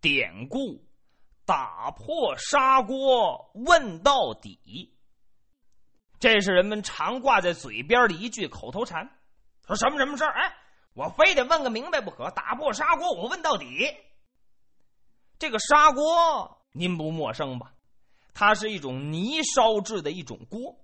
典故，打破砂锅问到底。这是人们常挂在嘴边的一句口头禅。说什么什么事儿？哎，我非得问个明白不可。打破砂锅，我问到底。这个砂锅您不陌生吧？它是一种泥烧制的一种锅，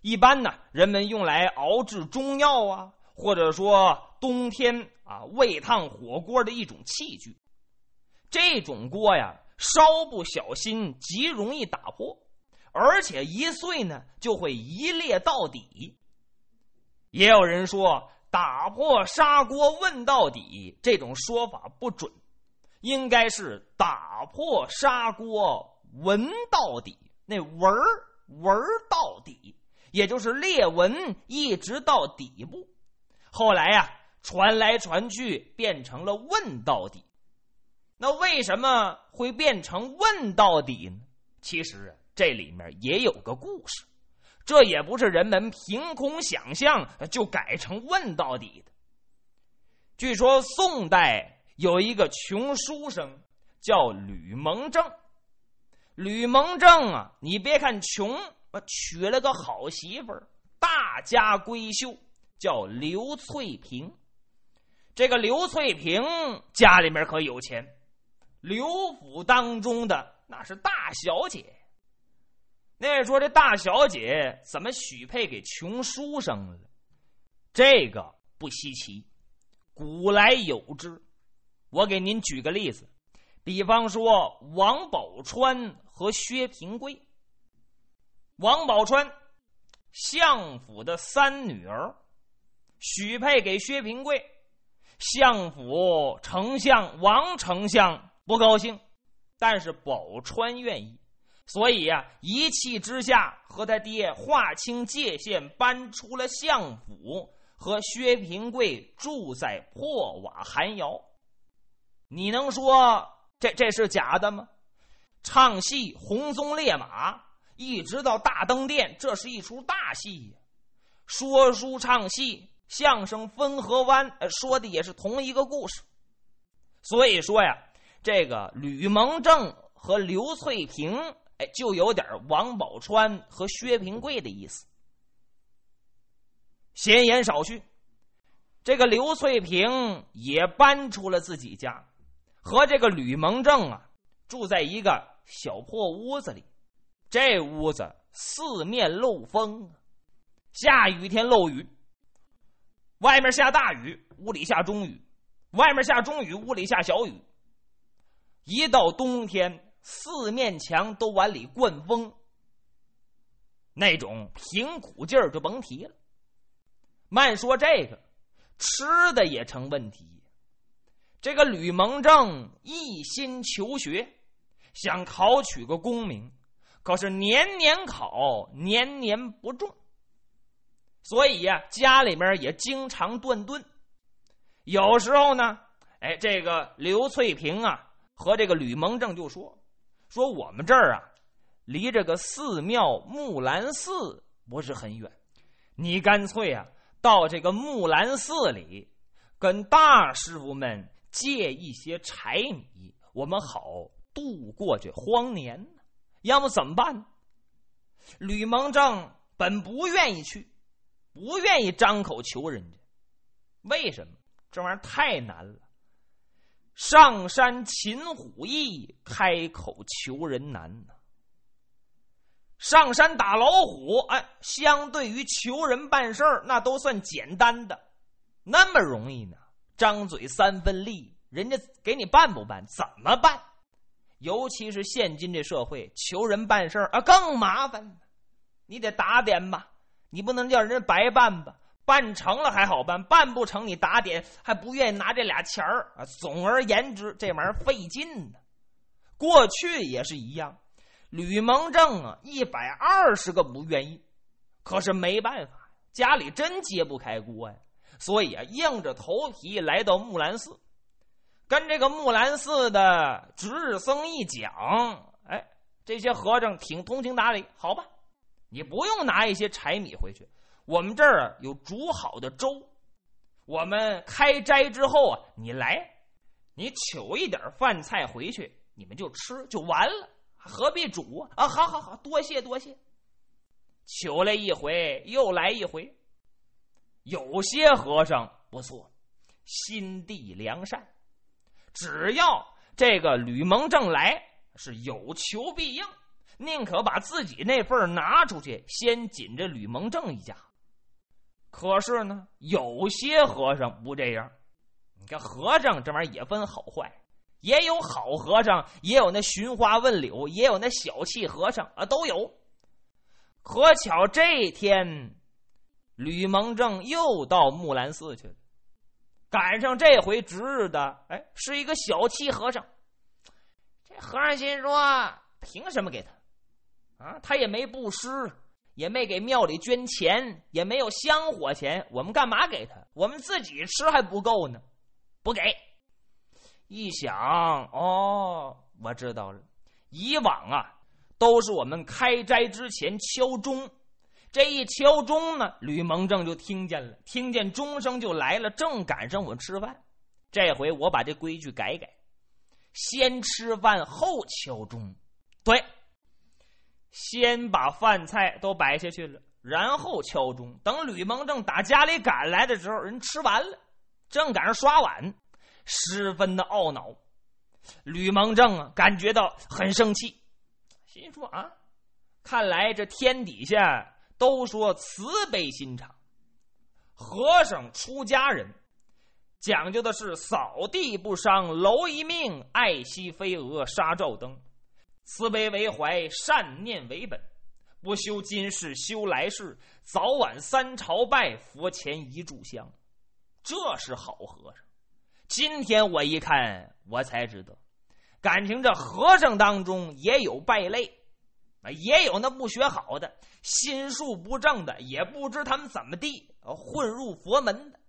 一般呢，人们用来熬制中药啊，或者说冬天啊煨烫火锅的一种器具。这种锅呀，稍不小心极容易打破，而且一碎呢就会一裂到底。也有人说，打破砂锅问到底这种说法不准。应该是打破砂锅闻到底，那闻儿闻儿到底，也就是裂纹一直到底部。后来呀，传来传去变成了问到底。那为什么会变成问到底呢？其实这里面也有个故事，这也不是人们凭空想象就改成问到底的。据说宋代。有一个穷书生叫吕蒙正，吕蒙正啊，你别看穷，娶了个好媳妇儿，大家闺秀，叫刘翠萍。这个刘翠萍家里面可有钱，刘府当中的那是大小姐。那说这大小姐怎么许配给穷书生了？这个不稀奇，古来有之。我给您举个例子，比方说王宝钏和薛平贵。王宝钏，相府的三女儿，许配给薛平贵，相府丞相王丞相不高兴，但是宝钏愿意，所以呀，一气之下和他爹划清界限，搬出了相府，和薛平贵住在破瓦寒窑。你能说这这是假的吗？唱戏红鬃烈马，一直到大登殿，这是一出大戏呀。说书唱戏，相声分河湾，说的也是同一个故事。所以说呀，这个吕蒙正和刘翠萍，哎，就有点王宝钏和薛平贵的意思。闲言少叙，这个刘翠萍也搬出了自己家。和这个吕蒙正啊，住在一个小破屋子里，这屋子四面漏风，下雨天漏雨，外面下大雨，屋里下中雨，外面下中雨，屋里下小雨。一到冬天，四面墙都往里灌风，那种贫苦劲儿就甭提了。慢说这个，吃的也成问题。这个吕蒙正一心求学，想考取个功名，可是年年考，年年不中。所以呀，家里面也经常断顿。有时候呢，哎，这个刘翠萍啊和这个吕蒙正就说：“说我们这儿啊，离这个寺庙木兰寺不是很远，你干脆啊到这个木兰寺里，跟大师傅们。”借一些柴米，我们好度过这荒年呢。要么怎么办？吕蒙正本不愿意去，不愿意张口求人家。为什么？这玩意儿太难了。上山擒虎易，开口求人难呢。上山打老虎，哎，相对于求人办事儿，那都算简单的，那么容易呢？张嘴三分利，人家给你办不办？怎么办？尤其是现今这社会，求人办事啊更麻烦。你得打点吧，你不能叫人家白办吧？办成了还好办，办不成你打点还不愿意拿这俩钱儿啊。总而言之，这玩意儿费劲呢。过去也是一样，吕蒙正啊一百二十个不愿意，可是没办法，家里真揭不开锅呀。所以啊，硬着头皮来到木兰寺，跟这个木兰寺的值日僧一讲，哎，这些和尚挺通情达理，好吧，你不用拿一些柴米回去，我们这儿有煮好的粥，我们开斋之后啊，你来，你取一点饭菜回去，你们就吃就完了，何必煮啊？啊，好好好，多谢多谢。求来一回，又来一回。有些和尚不错，心地良善，只要这个吕蒙正来，是有求必应，宁可把自己那份拿出去，先紧着吕蒙正一家。可是呢，有些和尚不这样。你看和尚这玩意儿也分好坏，也有好和尚，也有那寻花问柳，也有那小气和尚啊，都有。可巧这天。吕蒙正又到木兰寺去了，赶上这回值日的，哎，是一个小气和尚。这和尚心说：“凭什么给他？啊，他也没布施，也没给庙里捐钱，也没有香火钱，我们干嘛给他？我们自己吃还不够呢，不给。”一想，哦，我知道了，以往啊，都是我们开斋之前敲钟。这一敲钟呢，吕蒙正就听见了，听见钟声就来了，正赶上我吃饭。这回我把这规矩改改，先吃饭后敲钟。对，先把饭菜都摆下去了，然后敲钟。等吕蒙正打家里赶来的时候，人吃完了，正赶上刷碗，十分的懊恼。吕蒙正啊，感觉到很生气，心说啊，看来这天底下。都说慈悲心肠，和尚出家人讲究的是扫地不伤蝼蚁命，爱惜飞蛾杀照灯，慈悲为怀，善念为本，不修今世修来世，早晚三朝拜，佛前一炷香，这是好和尚。今天我一看，我才知道，感情这和尚当中也有败类。啊，也有那不学好的、心术不正的，也不知他们怎么地混入佛门的，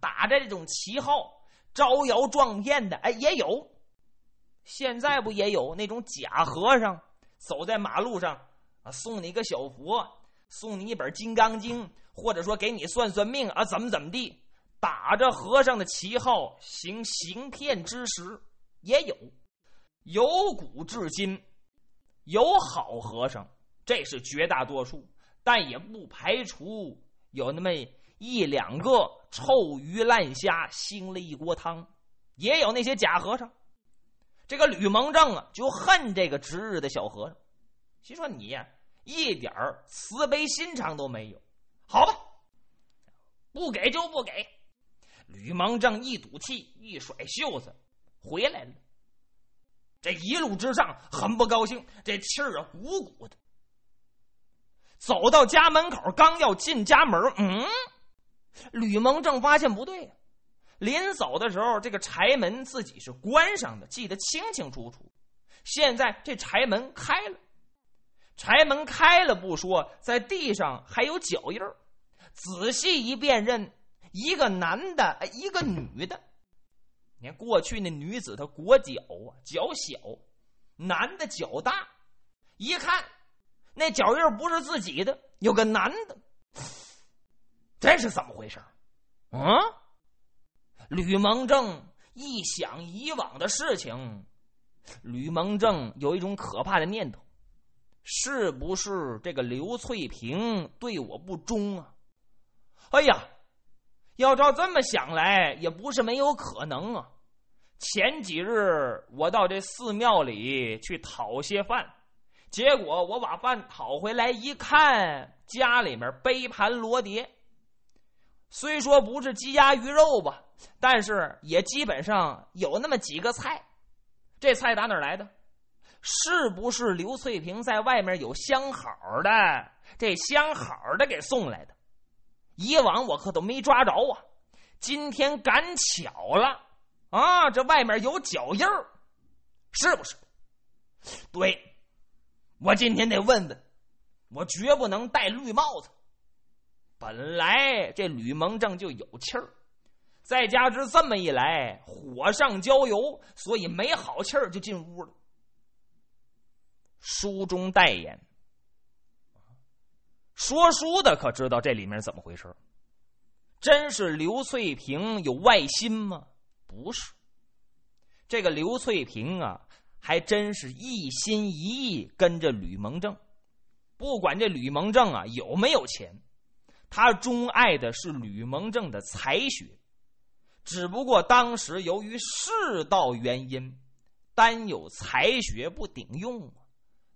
打着这种旗号招摇撞骗的，哎，也有。现在不也有那种假和尚走在马路上啊，送你个小佛，送你一本《金刚经》，或者说给你算算命啊，怎么怎么地，打着和尚的旗号行行骗之实，也有，由古至今。有好和尚，这是绝大多数，但也不排除有那么一两个臭鱼烂虾，腥了一锅汤。也有那些假和尚。这个吕蒙正啊，就恨这个值日的小和尚，心说你呀，一点慈悲心肠都没有。好吧，不给就不给。吕蒙正一赌气，一甩袖子，回来了。这一路之上很不高兴，这气儿啊鼓鼓的。走到家门口，刚要进家门，嗯，吕蒙正发现不对，临走的时候，这个柴门自己是关上的，记得清清楚楚。现在这柴门开了，柴门开了不说，在地上还有脚印，仔细一辨认，一个男的，一个女的。你看，过去那女子她裹脚啊，脚小；男的脚大，一看那脚印不是自己的，有个男的，这是怎么回事？嗯，吕蒙正一想以往的事情，吕蒙正有一种可怕的念头：是不是这个刘翠萍对我不忠啊？哎呀！要照这么想来，也不是没有可能啊。前几日我到这寺庙里去讨些饭，结果我把饭讨回来一看，家里面杯盘罗碟。虽说不是鸡鸭鱼肉吧，但是也基本上有那么几个菜。这菜打哪儿来的？是不是刘翠萍在外面有相好的？这相好的给送来的？以往我可都没抓着啊，今天赶巧了啊！这外面有脚印儿，是不是？对，我今天得问问，我绝不能戴绿帽子。本来这吕蒙正就有气儿，再加之这么一来，火上浇油，所以没好气儿就进屋了。书中代言。说书的可知道这里面怎么回事？真是刘翠萍有外心吗？不是，这个刘翠萍啊，还真是一心一意跟着吕蒙正。不管这吕蒙正啊有没有钱，他钟爱的是吕蒙正的才学。只不过当时由于世道原因，单有才学不顶用啊。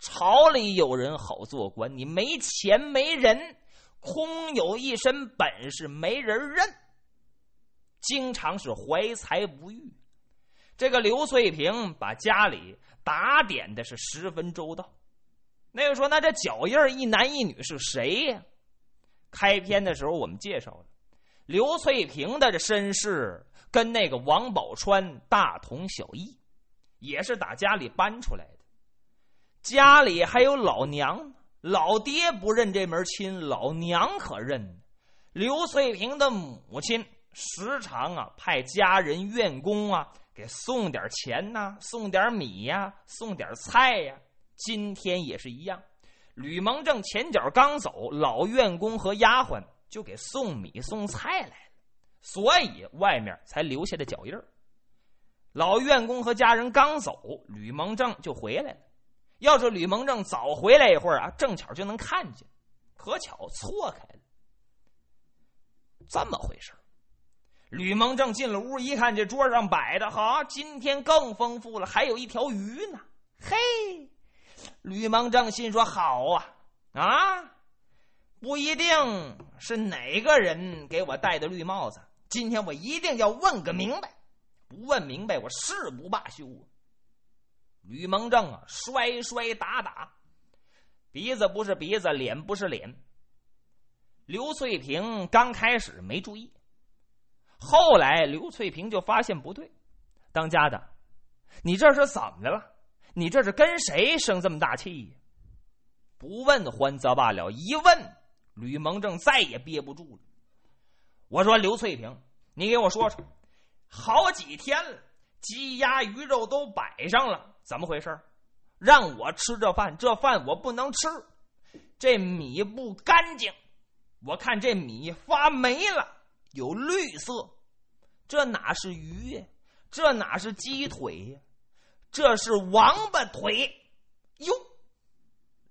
朝里有人好做官，你没钱没人，空有一身本事没人认，经常是怀才不遇。这个刘翠萍把家里打点的是十分周到。那个说，那这脚印一男一女是谁呀？开篇的时候我们介绍了，刘翠萍的这身世跟那个王宝钏大同小异，也是打家里搬出来的。家里还有老娘，老爹不认这门亲，老娘可认。刘翠萍的母亲时常啊派家人院工啊。给送点钱呐，送点米呀，送点菜呀。今天也是一样。吕蒙正前脚刚走，老院工和丫鬟就给送米送菜来了，所以外面才留下的脚印老院工和家人刚走，吕蒙正就回来了。要是吕蒙正早回来一会儿啊，正巧就能看见。可巧错开了，这么回事吕蒙正进了屋，一看这桌上摆的好，今天更丰富了，还有一条鱼呢。嘿，吕蒙正心说：“好啊，啊，不一定是哪个人给我戴的绿帽子，今天我一定要问个明白，不问明白我誓不罢休。”吕蒙正啊，摔摔打打，鼻子不是鼻子，脸不是脸。刘翠萍刚开始没注意。后来刘翠萍就发现不对，当家的，你这是怎么了？你这是跟谁生这么大气？不问还则罢了，一问吕蒙正再也憋不住了。我说刘翠萍，你给我说说，好几天了，鸡鸭鱼肉都摆上了，怎么回事？让我吃这饭，这饭我不能吃，这米不干净，我看这米发霉了。有绿色，这哪是鱼呀？这哪是鸡腿呀？这是王八腿！哟，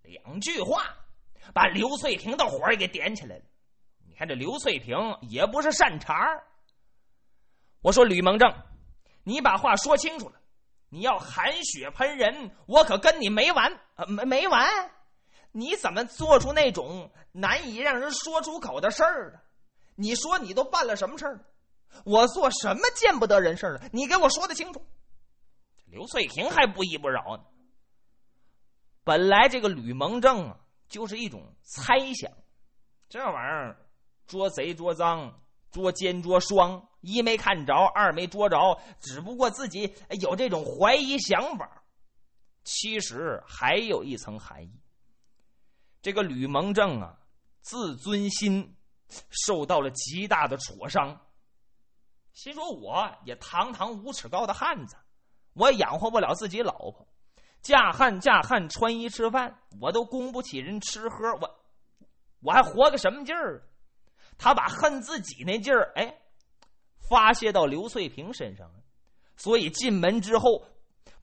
两句话把刘翠萍的火也给点起来了。你看这刘翠萍也不是善茬儿。我说吕蒙正，你把话说清楚了。你要含血喷人，我可跟你没完啊！没没完？你怎么做出那种难以让人说出口的事儿呢？你说你都办了什么事儿？我做什么见不得人事了？你给我说的清楚。刘翠萍还不依不饶呢。本来这个吕蒙正啊，就是一种猜想，这玩意儿捉贼捉赃、捉奸捉双，一没看着，二没捉着，只不过自己有这种怀疑想法。其实还有一层含义。这个吕蒙正啊，自尊心。受到了极大的挫伤，心说我也堂堂五尺高的汉子，我养活不了自己老婆，嫁汉嫁汉穿衣吃饭，我都供不起人吃喝，我我还活个什么劲儿？他把恨自己那劲儿，哎，发泄到刘翠萍身上了。所以进门之后，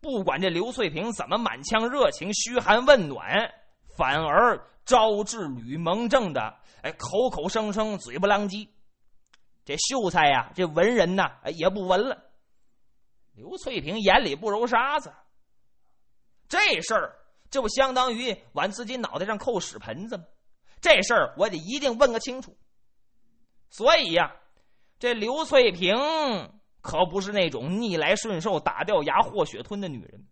不管这刘翠萍怎么满腔热情、嘘寒问暖，反而招致吕蒙正的。哎，口口声声嘴不浪叽，这秀才呀，这文人呐，也不文了。刘翠萍眼里不揉沙子，这事儿这不相当于往自己脑袋上扣屎盆子吗？这事儿我得一定问个清楚。所以呀，这刘翠萍可不是那种逆来顺受、打掉牙祸血吞的女人。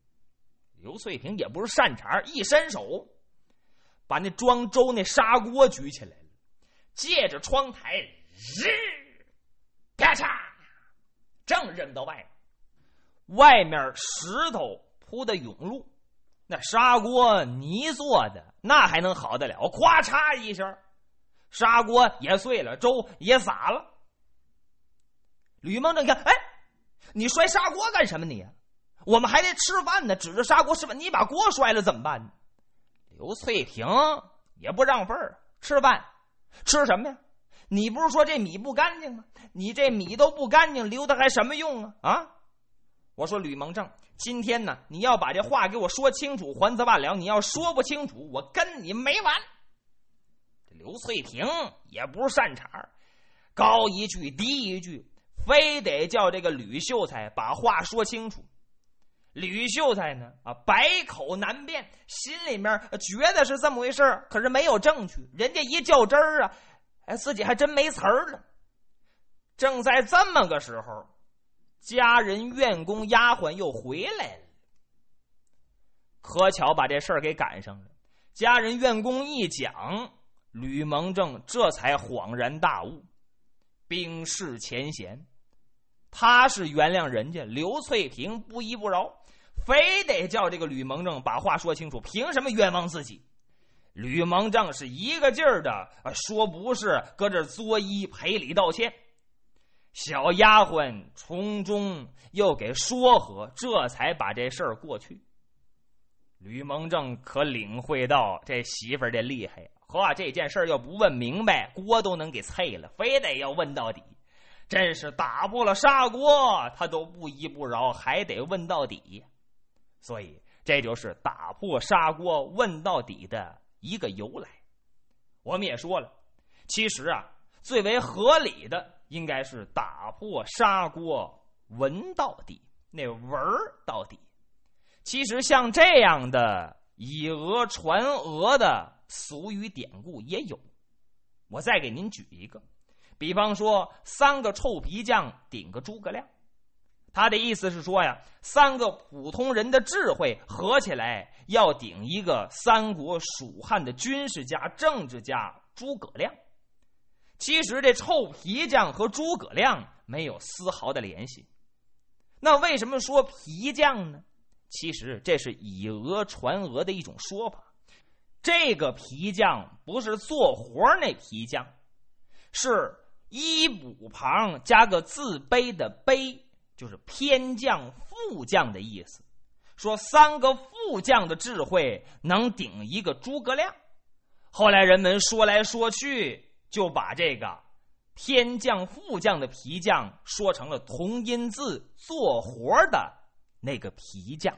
刘翠萍也不是善茬，一伸手，把那装粥那砂锅举起来了。借着窗台，日，啪嚓，正扔到外面。外面石头铺的甬路，那砂锅泥做的，那还能好得了？咵嚓一声，砂锅也碎了，粥也洒了。吕蒙正看，哎，你摔砂锅干什么？你，我们还得吃饭呢。指着砂锅吃饭，你把锅摔了怎么办？刘翠萍也不让份儿，吃饭。吃什么呀？你不是说这米不干净吗？你这米都不干净，留它还什么用啊？啊！我说吕蒙正，今天呢，你要把这话给我说清楚，还则罢了；你要说不清楚，我跟你没完。刘翠萍也不是善茬高一句低一句，非得叫这个吕秀才把话说清楚。吕秀才呢，啊，百口难辩，心里面觉得是这么回事可是没有证据。人家一较真儿啊，哎，自己还真没词儿了。正在这么个时候。家人、院工、丫鬟又回来了，可巧把这事儿给赶上了。家人、院工一讲，吕蒙正这才恍然大悟，冰释前嫌。他是原谅人家刘翠萍不依不饶，非得叫这个吕蒙正把话说清楚，凭什么冤枉自己？吕蒙正是一个劲儿的说不是，搁这作揖赔礼道歉。小丫鬟从中又给说和，这才把这事儿过去。吕蒙正可领会到这媳妇儿的厉害，呵，这件事儿要不问明白，锅都能给碎了，非得要问到底，真是打破了砂锅，他都不依不饶，还得问到底。所以这就是打破砂锅问到底的一个由来。我们也说了，其实啊，最为合理的。应该是打破砂锅问到底，那文儿到底。其实像这样的以讹传讹的俗语典故也有。我再给您举一个，比方说三个臭皮匠顶个诸葛亮，他的意思是说呀，三个普通人的智慧合起来要顶一个三国蜀汉的军事家、政治家诸葛亮。其实这臭皮匠和诸葛亮没有丝毫的联系。那为什么说皮匠呢？其实这是以讹传讹的一种说法。这个皮匠不是做活那皮匠，是衣补旁加个自卑的卑，就是偏将、副将的意思。说三个副将的智慧能顶一个诸葛亮。后来人们说来说去。就把这个天降副将的皮匠说成了同音字做活的那个皮匠。